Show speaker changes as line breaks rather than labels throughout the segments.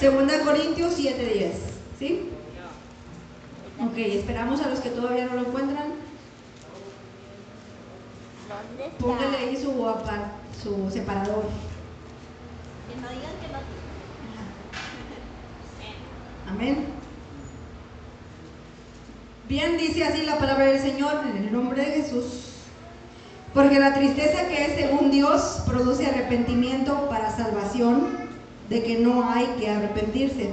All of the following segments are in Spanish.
Segunda Corintios 7:10. ¿Sí? Ok, esperamos a los que todavía no lo encuentran. Póngale ahí su, su separador.
Que no digan que no.
Amén. Bien, dice así la palabra del Señor en el nombre de Jesús. Porque la tristeza que es según Dios produce arrepentimiento para salvación, de que no hay que arrepentirse.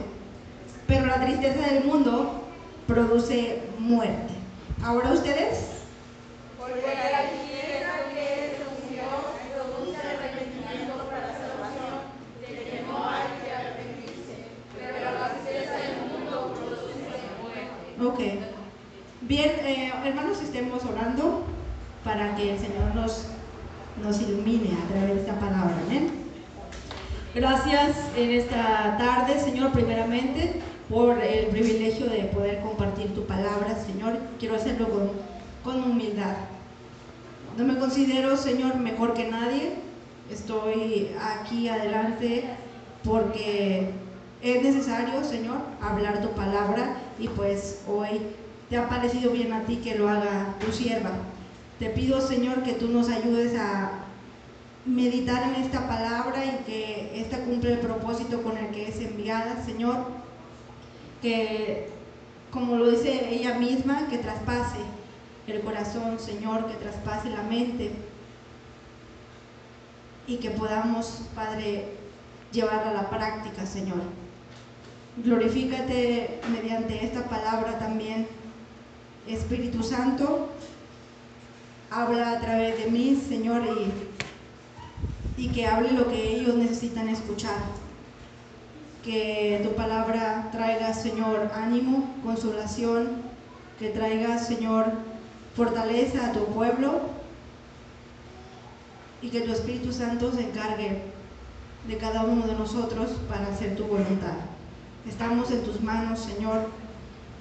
Pero la tristeza del mundo produce muerte. Ahora ustedes,
Porque la tristeza que es Dios produce arrepentimiento para salvación, de que no hay que arrepentirse. Pero la tristeza del mundo produce muerte.
ok. Bien, eh, hermanos, estemos orando para que el Señor nos, nos ilumine a través de esta palabra. Amén. Gracias en esta tarde, Señor, primeramente por el privilegio de poder compartir tu palabra, Señor. Quiero hacerlo con, con humildad. No me considero, Señor, mejor que nadie. Estoy aquí adelante porque es necesario, Señor, hablar tu palabra y pues hoy te ha parecido bien a ti que lo haga tu sierva. Te pido, Señor, que tú nos ayudes a meditar en esta palabra y que esta cumple el propósito con el que es enviada, Señor. Que, como lo dice ella misma, que traspase el corazón, Señor, que traspase la mente y que podamos, Padre, llevarla a la práctica, Señor. Glorifícate mediante esta palabra también, Espíritu Santo. Habla a través de mí, Señor, y, y que hable lo que ellos necesitan escuchar. Que tu palabra traiga, Señor, ánimo, consolación, que traiga, Señor, fortaleza a tu pueblo y que tu Espíritu Santo se encargue de cada uno de nosotros para hacer tu voluntad. Estamos en tus manos, Señor.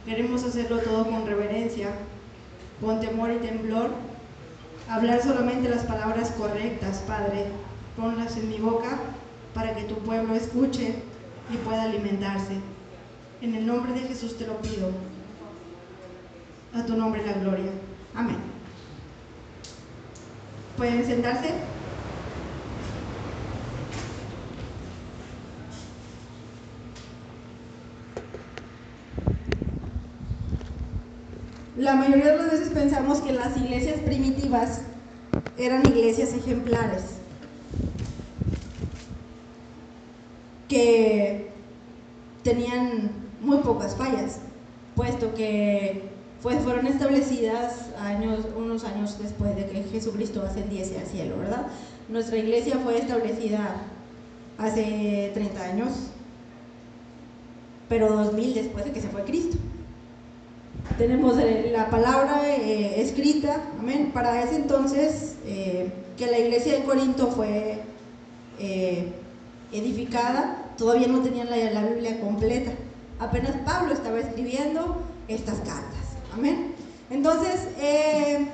Queremos hacerlo todo con reverencia, con temor y temblor. Hablar solamente las palabras correctas, Padre. Ponlas en mi boca para que tu pueblo escuche y pueda alimentarse. En el nombre de Jesús te lo pido. A tu nombre la gloria. Amén. ¿Pueden sentarse? La mayoría de las veces pensamos que las iglesias primitivas eran iglesias ejemplares, que tenían muy pocas fallas, puesto que pues, fueron establecidas años, unos años después de que Jesucristo ascendiese al cielo, ¿verdad? Nuestra iglesia fue establecida hace 30 años, pero 2000 después de que se fue Cristo. Tenemos eh, la palabra eh, escrita, amén. Para ese entonces, eh, que la iglesia de Corinto fue edificada, todavía no tenían la, la Biblia completa. Apenas Pablo estaba escribiendo estas cartas, amén. Entonces, eh,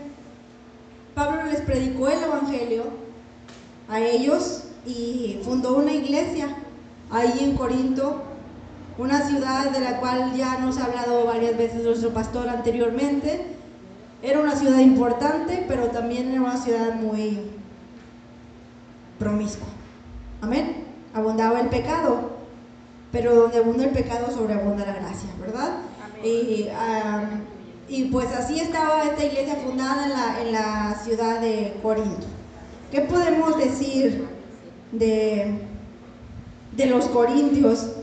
Pablo les predicó el Evangelio a ellos y fundó una iglesia ahí en Corinto, una ciudad de la cual ya nos ha hablado varias veces nuestro pastor anteriormente. Era una ciudad importante, pero también era una ciudad muy promiscua. Amén. Abundaba el pecado, pero donde abunda el pecado sobreabunda la gracia, ¿verdad? Y, y pues así estaba esta iglesia fundada en la, en la ciudad de Corinto. ¿Qué podemos decir de, de los corintios?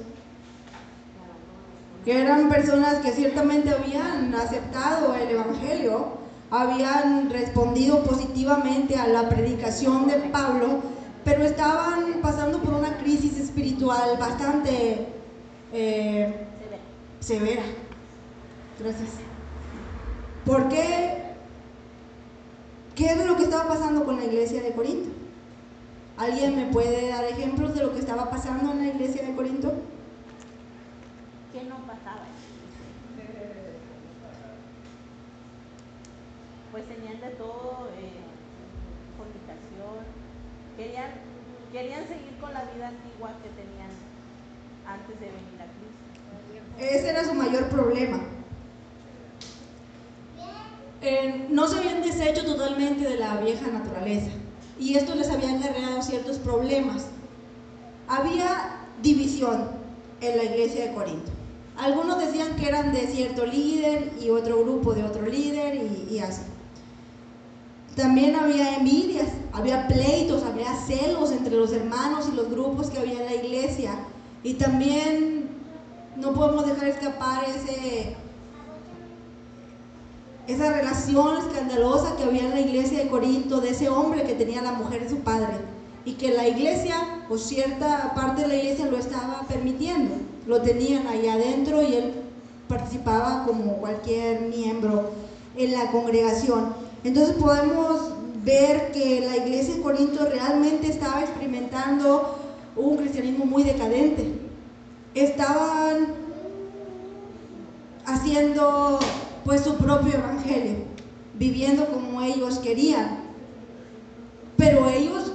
Que eran personas que ciertamente habían aceptado el Evangelio, habían respondido positivamente a la predicación de Pablo, pero estaban pasando por una crisis espiritual bastante eh, severa. Gracias. ¿Por qué? ¿Qué es lo que estaba pasando con la iglesia de Corinto? ¿Alguien me puede dar ejemplos de lo que estaba pasando en la iglesia de Corinto?
¿Qué no pasaba? Pues tenían de todo, eh, fornicación, querían, querían seguir con la vida antigua que tenían antes de venir a Cristo.
Ese era su mayor problema. No se habían deshecho totalmente de la vieja naturaleza y esto les había acarreado ciertos problemas. Había división en la iglesia de Corinto. Algunos decían que eran de cierto líder y otro grupo de otro líder y así. También había envidias, había pleitos, había celos entre los hermanos y los grupos que había en la iglesia. Y también no podemos dejar escapar ese, esa relación escandalosa que había en la iglesia de Corinto de ese hombre que tenía la mujer de su padre y que la iglesia o cierta parte de la iglesia lo estaba permitiendo, lo tenían ahí adentro y él participaba como cualquier miembro en la congregación. Entonces podemos ver que la iglesia de Corinto realmente estaba experimentando un cristianismo muy decadente. Estaban haciendo pues su propio evangelio, viviendo como ellos querían. Pero ellos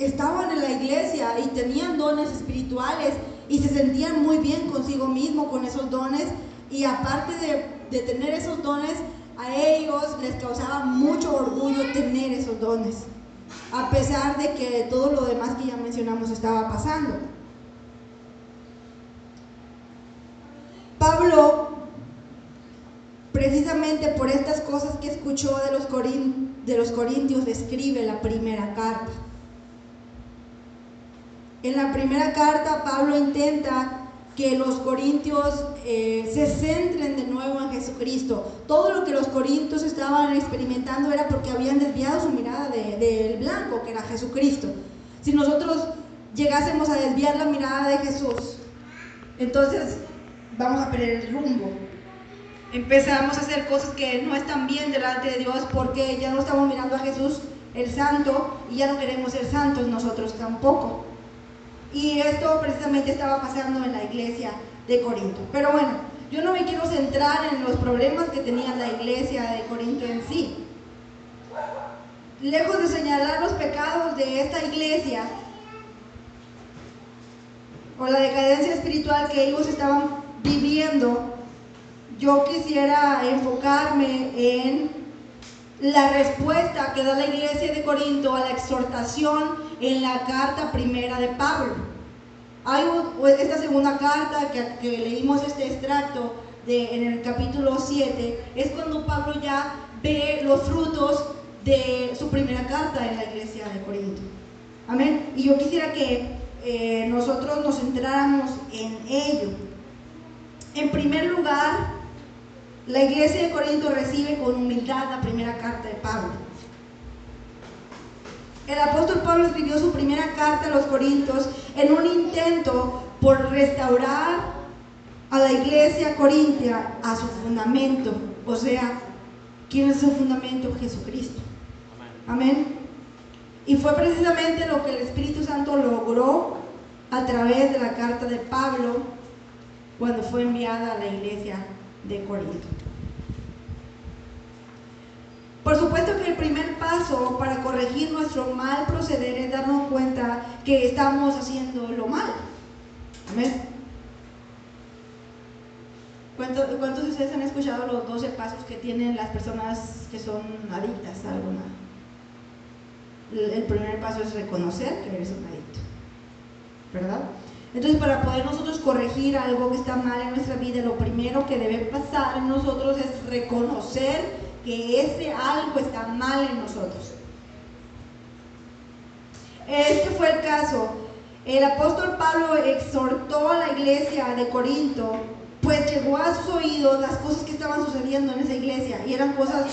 estaban en la iglesia y tenían dones espirituales y se sentían muy bien consigo mismo con esos dones y aparte de, de tener esos dones, a ellos les causaba mucho orgullo tener esos dones, a pesar de que todo lo demás que ya mencionamos estaba pasando. Pablo, precisamente por estas cosas que escuchó de los, corintios, escribe la primera carta. En la primera carta Pablo intenta que los corintios eh, se centren de nuevo en Jesucristo. Todo lo que los corintios estaban experimentando era porque habían desviado su mirada del blanco, que era Jesucristo. Si nosotros llegásemos a desviar la mirada de Jesús, entonces vamos a perder el rumbo. Empezamos a hacer cosas que no están bien delante de Dios porque ya no estamos mirando a Jesús el santo y ya no queremos ser santos nosotros tampoco. Y esto precisamente estaba pasando en la iglesia de Corinto. Pero bueno, yo no me quiero centrar en los problemas que tenía la iglesia de Corinto en sí. Lejos de señalar los pecados de esta iglesia o la decadencia espiritual que ellos estaban viviendo, yo quisiera enfocarme en la respuesta que da la iglesia de Corinto a la exhortación en la carta primera de Pablo. Hay esta segunda carta que, leímos este extracto de, en el capítulo 7, es cuando Pablo ya ve los frutos de su primera carta en la iglesia de Corinto. Amén. Y yo quisiera que eh, nosotros nos centráramos en ello. En primer lugar, la iglesia de Corinto recibe con humildad la primera carta de Pablo. El apóstol Pablo escribió su primera carta a los Corintios en un intento por restaurar a la iglesia corintia a su fundamento. O sea, ¿quién es su fundamento? Jesucristo. Amén. Y fue precisamente lo que el Espíritu Santo logró a través de la carta de Pablo cuando fue enviada a la iglesia de Corinto. Por supuesto que el primer paso para corregir nuestro mal proceder es darnos cuenta que estamos haciendo lo mal. Amén. ¿Cuántos, de ustedes han escuchado los 12 pasos que tienen las personas que son adictas a alguna? El primer paso es reconocer que eres un adicto. ¿Verdad? Entonces, para poder nosotros corregir algo que está mal en nuestra vida, lo primero que debe pasar en nosotros es reconocer que ese algo está mal en nosotros. Este fue el caso. El apóstol Pablo exhortó a la iglesia de Corinto, pues llegó a sus oídos las cosas que estaban sucediendo en esa iglesia y eran cosas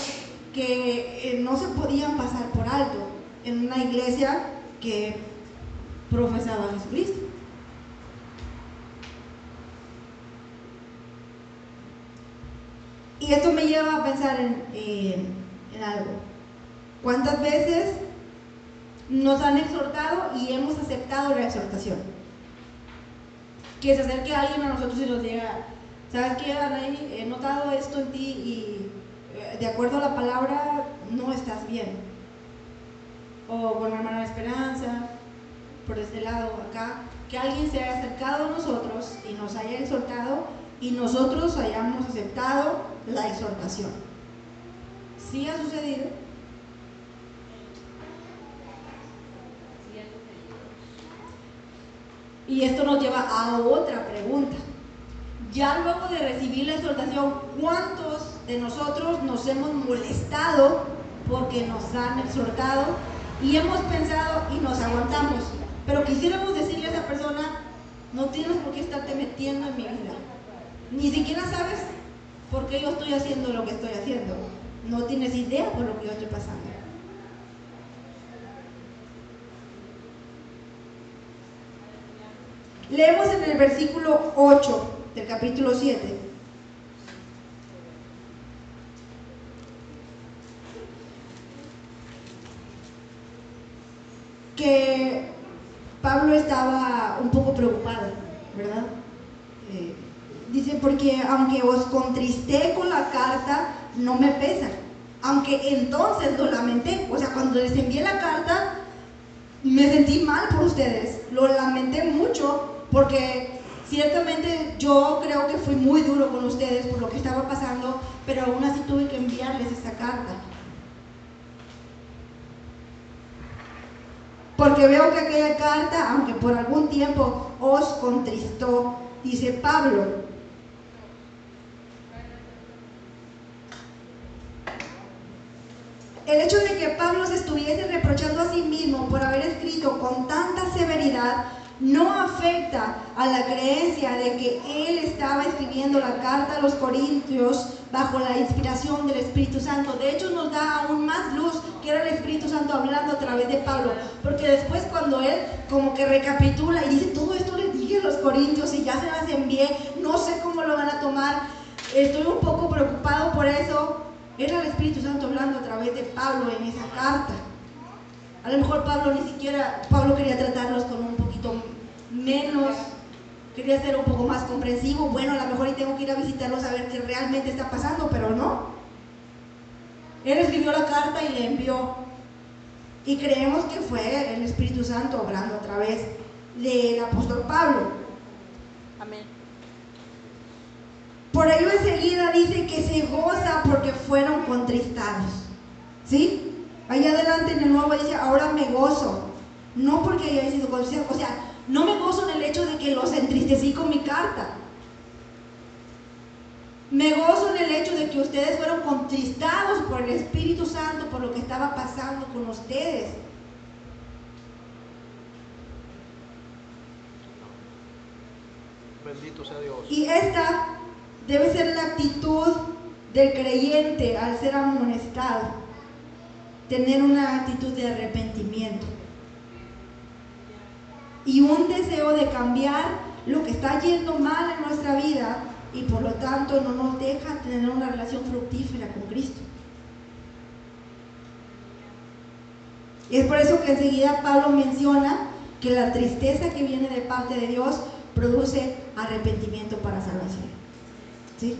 que eh, no se podían pasar por alto en una iglesia que profesaba a Jesucristo. Y esto me lleva a pensar en, algo. ¿Cuántas veces nos han exhortado y hemos aceptado la exhortación? Que se acerque alguien a nosotros y nos diga, ¿sabes qué, Anaí? He notado esto en ti y eh, de acuerdo a la palabra no estás bien. O con hermana Esperanza, por este lado acá, que alguien se haya acercado a nosotros y nos haya exhortado y nosotros hayamos aceptado la exhortación. ¿Sí ha sucedido? Y esto nos lleva a otra pregunta. Ya luego de recibir la exhortación, ¿cuántos de nosotros nos hemos molestado porque nos han exhortado y hemos pensado y nos aguantamos? Pero quisiéramos decirle a esa persona, no tienes por qué estarte metiendo en mi vida. Ni siquiera sabes por qué yo estoy haciendo lo que estoy haciendo. No tienes idea por lo que yo estoy pasando. Leemos en el versículo 8 del capítulo 7. Que Pablo estaba un poco preocupado, ¿verdad? Dice, porque aunque os contristé con la carta, no me pesa. Aunque entonces lo lamenté. O sea, cuando les envié la carta, me sentí mal por ustedes. Lo lamenté mucho porque ciertamente yo creo que fui muy duro con ustedes por lo que estaba pasando, pero aún así tuve que enviarles esta carta. Porque veo que aquella carta, aunque por algún tiempo os contristó, dice Pablo. El hecho de que Pablo se estuviese reprochando a sí mismo por haber escrito con tanta severidad no afecta a la creencia de que él estaba escribiendo la carta a los Corintios bajo la inspiración del Espíritu Santo. De hecho, nos da aún más luz que era el Espíritu Santo hablando a través de Pablo, porque después cuando él como que recapitula y dice, todo esto les dije a los Corintios y ya se las envié, no sé cómo lo van a tomar, estoy un poco preocupado por eso. Era el Espíritu Santo hablando a través de Pablo en esa carta. A lo mejor Pablo ni siquiera, Pablo quería tratarlos con un poquito menos, quería ser un poco más comprensivo. Bueno, a lo mejor y tengo que ir a visitarlos a ver qué realmente está pasando, pero no. Él escribió la carta y le envió. Y creemos que fue el Espíritu Santo hablando a través del apóstol Pablo.
Amén.
Por ello enseguida dice que se goza porque fueron contristados. ¿Sí? Allá adelante en el nuevo dice, ahora me gozo. No porque haya sido contristados. O sea, no me gozo en el hecho de que los entristecí con mi carta. Me gozo en el hecho de que ustedes fueron contristados por el Espíritu Santo, por lo que estaba pasando con ustedes.
Bendito sea Dios.
Y esta debe ser la actitud del creyente al ser amonestado. Tener una actitud de arrepentimiento. Y un deseo de cambiar lo que está yendo mal en nuestra vida y por lo tanto no nos deja tener una relación fructífera con Cristo. Y es por eso que enseguida Pablo menciona que la tristeza que viene de parte de Dios produce arrepentimiento para salvación. ¿Sí?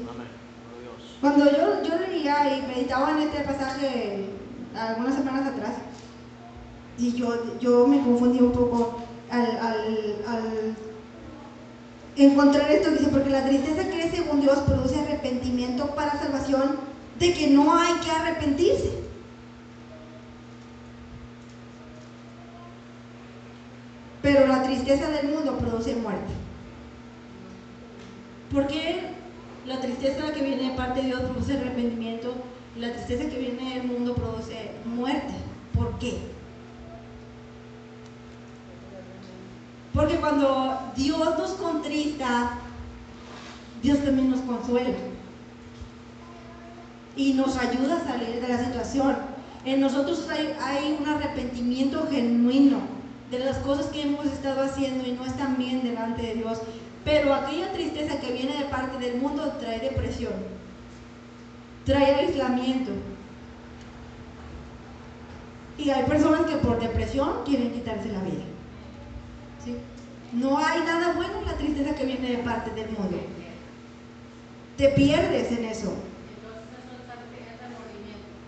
Cuando yo, yo leía y meditaba en este pasaje algunas semanas atrás, y yo, yo me confundí un poco al, al- al encontrar esto, dice, porque la tristeza que es según Dios produce arrepentimiento para salvación, de que no hay que arrepentirse. Pero la tristeza del mundo produce muerte. ¿Por qué la tristeza que viene de parte de Dios produce arrepentimiento la tristeza que viene del mundo produce muerte? ¿Por qué? Porque cuando Dios nos contrista, Dios también nos consuela y nos ayuda a salir de la situación. En nosotros hay, hay un arrepentimiento genuino de las cosas que hemos estado haciendo y no están bien delante de Dios. Pero aquella tristeza que viene de parte del mundo trae depresión, trae aislamiento. Y hay personas que por depresión quieren quitarse la vida. No hay nada bueno en la tristeza que viene de parte del mundo. Te pierdes en eso.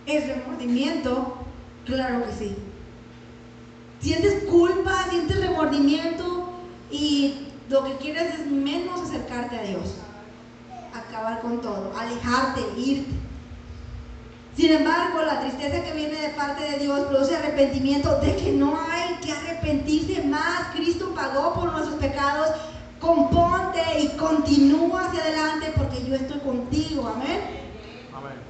¿Es remordimiento? Claro que sí. Sientes culpa, sientes remordimiento y lo que quieres es menos acercarte a Dios, acabar con todo, alejarte, irte. Sin embargo, la tristeza que viene de parte de Dios produce arrepentimiento de que no hay que arrepentirse más. Cristo pagó por nuestros pecados. Componte y continúa hacia adelante porque yo estoy contigo. Amén.
Amén.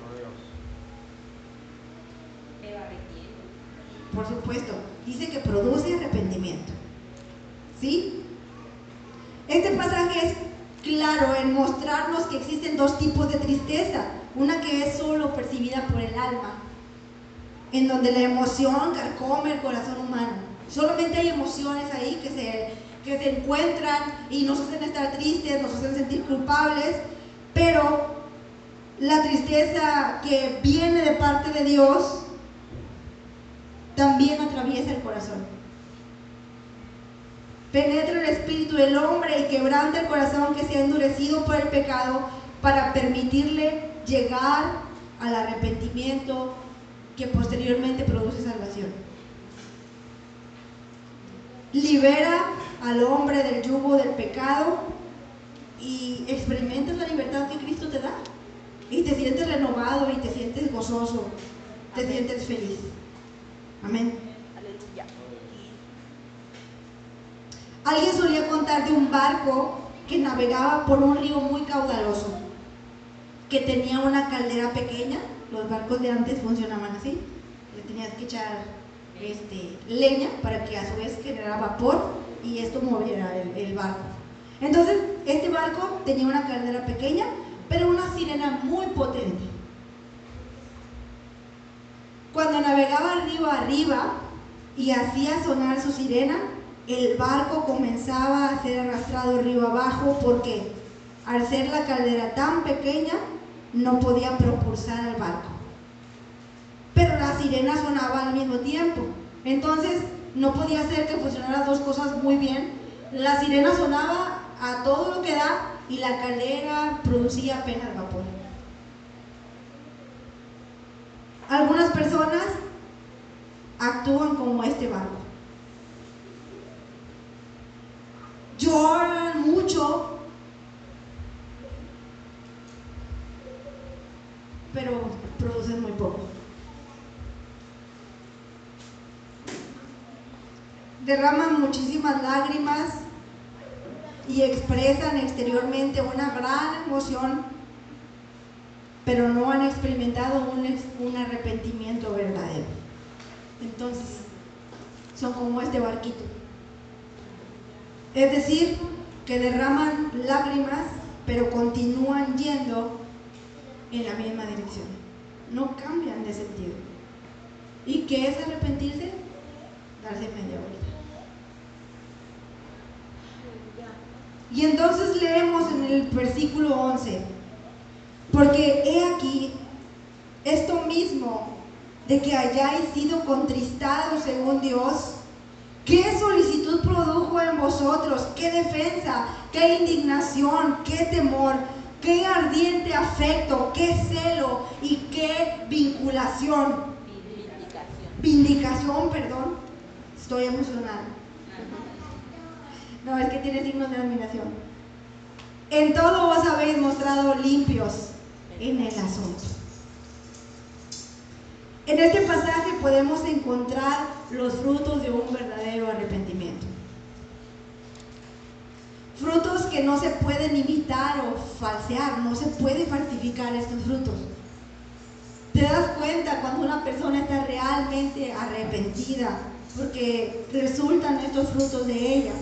Por supuesto, dice que produce arrepentimiento. ¿Sí? Este pasaje es claro en mostrarnos que existen dos tipos de tristeza. Una que es solo percibida por el alma, en donde la emoción carcome el corazón humano. Solamente hay emociones ahí que se, que se encuentran y nos hacen estar tristes, nos hacen sentir culpables, pero la tristeza que viene de parte de Dios también atraviesa el corazón. Penetra el espíritu del hombre y quebranta el corazón que se ha endurecido por el pecado para permitirle llegar al arrepentimiento que posteriormente produce salvación. Libera al hombre del yugo del pecado y experimentas la libertad que Cristo te da. Y te sientes renovado y te sientes gozoso, te sientes feliz. Amén. Alguien solía contar de un barco que navegaba por un río muy caudaloso, que tenía una caldera pequeña. Los barcos de antes funcionaban así. Le tenías que echar este, leña para que a su vez generara vapor y esto moviera el, el barco. Entonces, este barco tenía una caldera pequeña, pero una sirena muy potente. Cuando navegaba río arriba y hacía sonar su sirena, el barco comenzaba a ser arrastrado río abajo porque al ser la caldera tan pequeña no podía propulsar al barco. Pero la sirena sonaba al mismo tiempo. Entonces no podía ser que funcionaran dos cosas muy bien. La sirena sonaba a todo lo que da y la caldera producía apenas vapor. Algunas personas actúan como este barco. Lloran mucho, pero producen muy poco. Derraman muchísimas lágrimas y expresan exteriormente una gran emoción, pero no han experimentado un, un arrepentimiento verdadero. Entonces, son como este barquito. Es decir, que derraman lágrimas, pero continúan yendo en la misma dirección. No cambian de sentido. ¿Y qué es arrepentirse? Darse media vuelta. Y entonces leemos en el versículo 11, porque he aquí esto mismo de que hayáis sido contristados según Dios, qué solicitud produjo en vosotros, qué defensa, qué indignación, qué temor, qué ardiente afecto, qué celo y qué vinculación,
Vindicación.
vindicación, perdón, estoy emocionada. No, es que tiene signos de admiración. En todo vos habéis mostrado limpios en el asunto. En este pasaje podemos encontrar los frutos de un verdadero arrepentimiento. Frutos que no se pueden imitar o falsear, no se puede falsificar estos frutos. Te das cuenta cuando una persona está realmente arrepentida, porque resultan estos frutos de ella.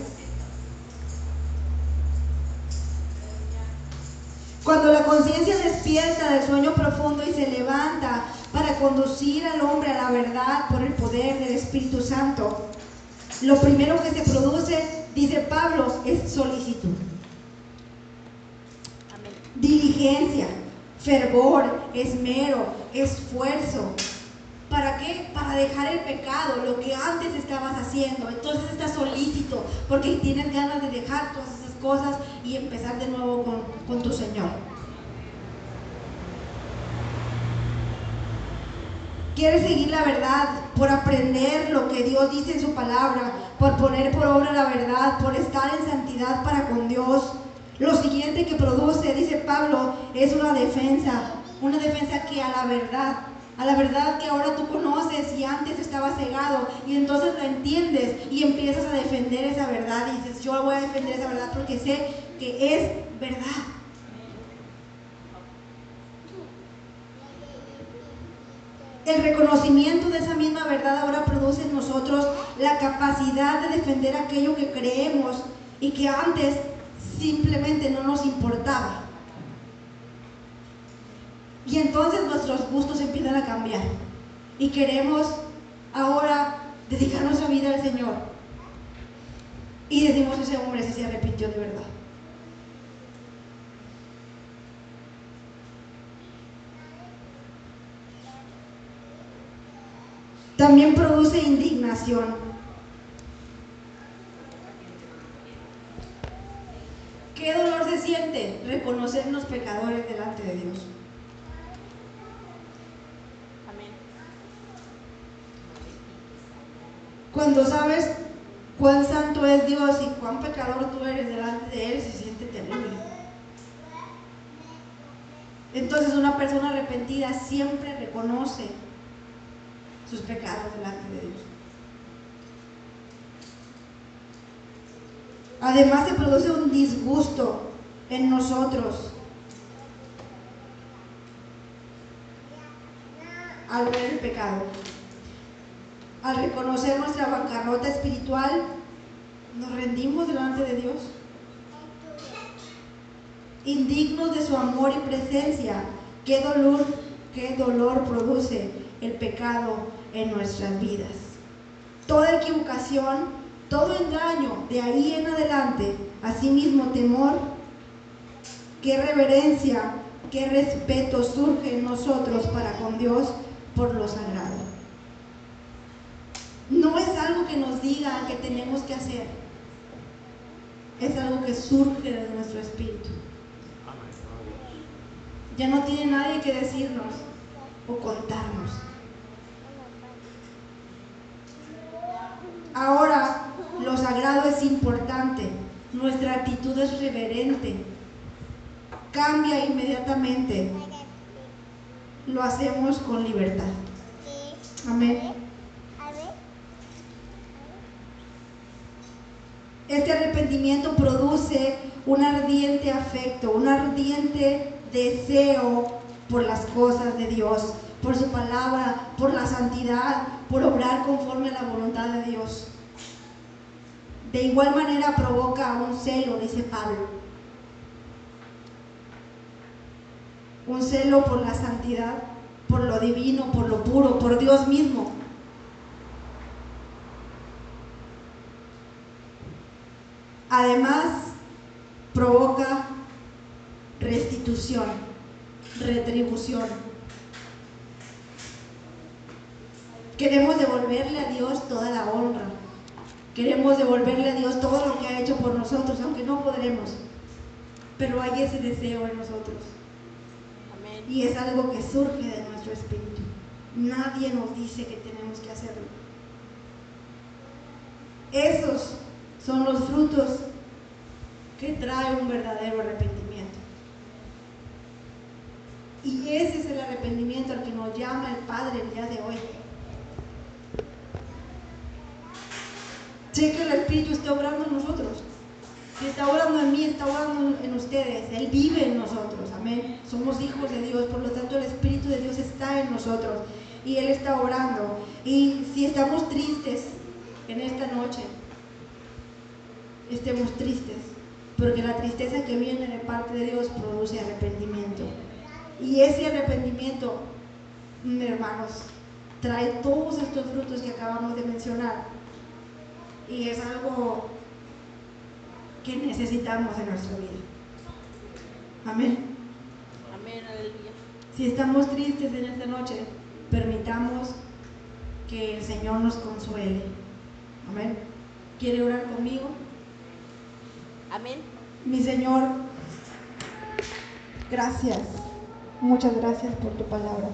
Cuando la conciencia despierta del sueño profundo y se levanta para conducir al hombre a la verdad por el poder del Espíritu Santo, lo primero que se produce, dice Pablo, es solicitud,
Amén.
diligencia, fervor, esmero, esfuerzo. ¿Para qué? Para dejar el pecado, lo que antes estabas haciendo. Entonces estás solícito porque tienes ganas de dejar todas esas cosas y empezar de nuevo con, con tu Señor. Quieres seguir la verdad por aprender lo que Dios dice en su palabra, por poner por obra la verdad, por estar en santidad para con Dios. Lo siguiente que produce, dice Pablo, es una defensa, una defensa que a la verdad, a la verdad que ahora tú conoces y antes estaba cegado y entonces la entiendes y empiezas a defender esa verdad y dices, yo voy a defender esa verdad porque sé que es verdad. El reconocimiento de esa misma verdad ahora produce en nosotros la capacidad de defender aquello que creemos y que antes simplemente no nos importaba. Y entonces nuestros gustos empiezan a cambiar y queremos ahora dedicar nuestra vida al Señor. Y decimos ese hombre si se arrepintió de verdad. También produce indignación. ¿Qué dolor se siente? Reconocernos pecadores delante de Dios.
Amén.
Cuando sabes cuán santo es Dios y cuán pecador tú eres delante de Él, se siente terrible. Entonces una persona arrepentida siempre reconoce sus pecados delante de Dios. Además se produce un disgusto en nosotros al ver el pecado. Al reconocer nuestra bancarrota espiritual, nos rendimos delante de Dios. Indignos de su amor y presencia, qué dolor, qué dolor produce el pecado en nuestras vidas. Toda equivocación, todo engaño de ahí en adelante, asimismo temor, qué reverencia, qué respeto surge en nosotros para con Dios por lo sagrado. No es algo que nos diga que tenemos que hacer, es algo que surge de nuestro espíritu. Ya no tiene nadie que decirnos o contarnos. Ahora, lo sagrado es importante, nuestra actitud es reverente, cambia inmediatamente, lo hacemos con libertad. Amén. Este arrepentimiento produce un ardiente afecto, un ardiente deseo por las cosas de Dios, por su palabra, por la santidad, por obrar conforme a la voluntad de Dios. De igual manera provoca un celo, dice Pablo. Un celo por la santidad, por lo divino, por lo puro, por Dios mismo. Además, provoca restitución, retribución. Queremos devolverle a Dios toda la honra. Queremos devolverle a Dios todo lo que ha hecho por nosotros, aunque no podremos. Pero hay ese deseo en nosotros.
Amén.
Y es algo que surge de nuestro espíritu. Nadie nos dice que tenemos que hacerlo. Esos son los frutos que trae un verdadero arrepentimiento. Y ese es el arrepentimiento al que nos llama el Padre el día de hoy. Sé que el Espíritu está obrando en nosotros. Si está obrando en mí, está obrando en ustedes. Él vive en nosotros. Amén. Somos hijos de Dios. Por lo tanto, el Espíritu de Dios está en nosotros. Y Él está obrando. Y si estamos tristes en esta noche, estemos tristes. Porque la tristeza que viene de parte de Dios produce arrepentimiento. Y ese arrepentimiento, hermanos, trae todos estos frutos que acabamos de mencionar y es algo que necesitamos en nuestra vida. Amén.
Amén, aleluya.
Si estamos tristes en esta noche, permitamos que el Señor nos consuele. Amén. ¿Quiere orar conmigo?
Amén.
Mi Señor, gracias. Muchas gracias por tu palabra.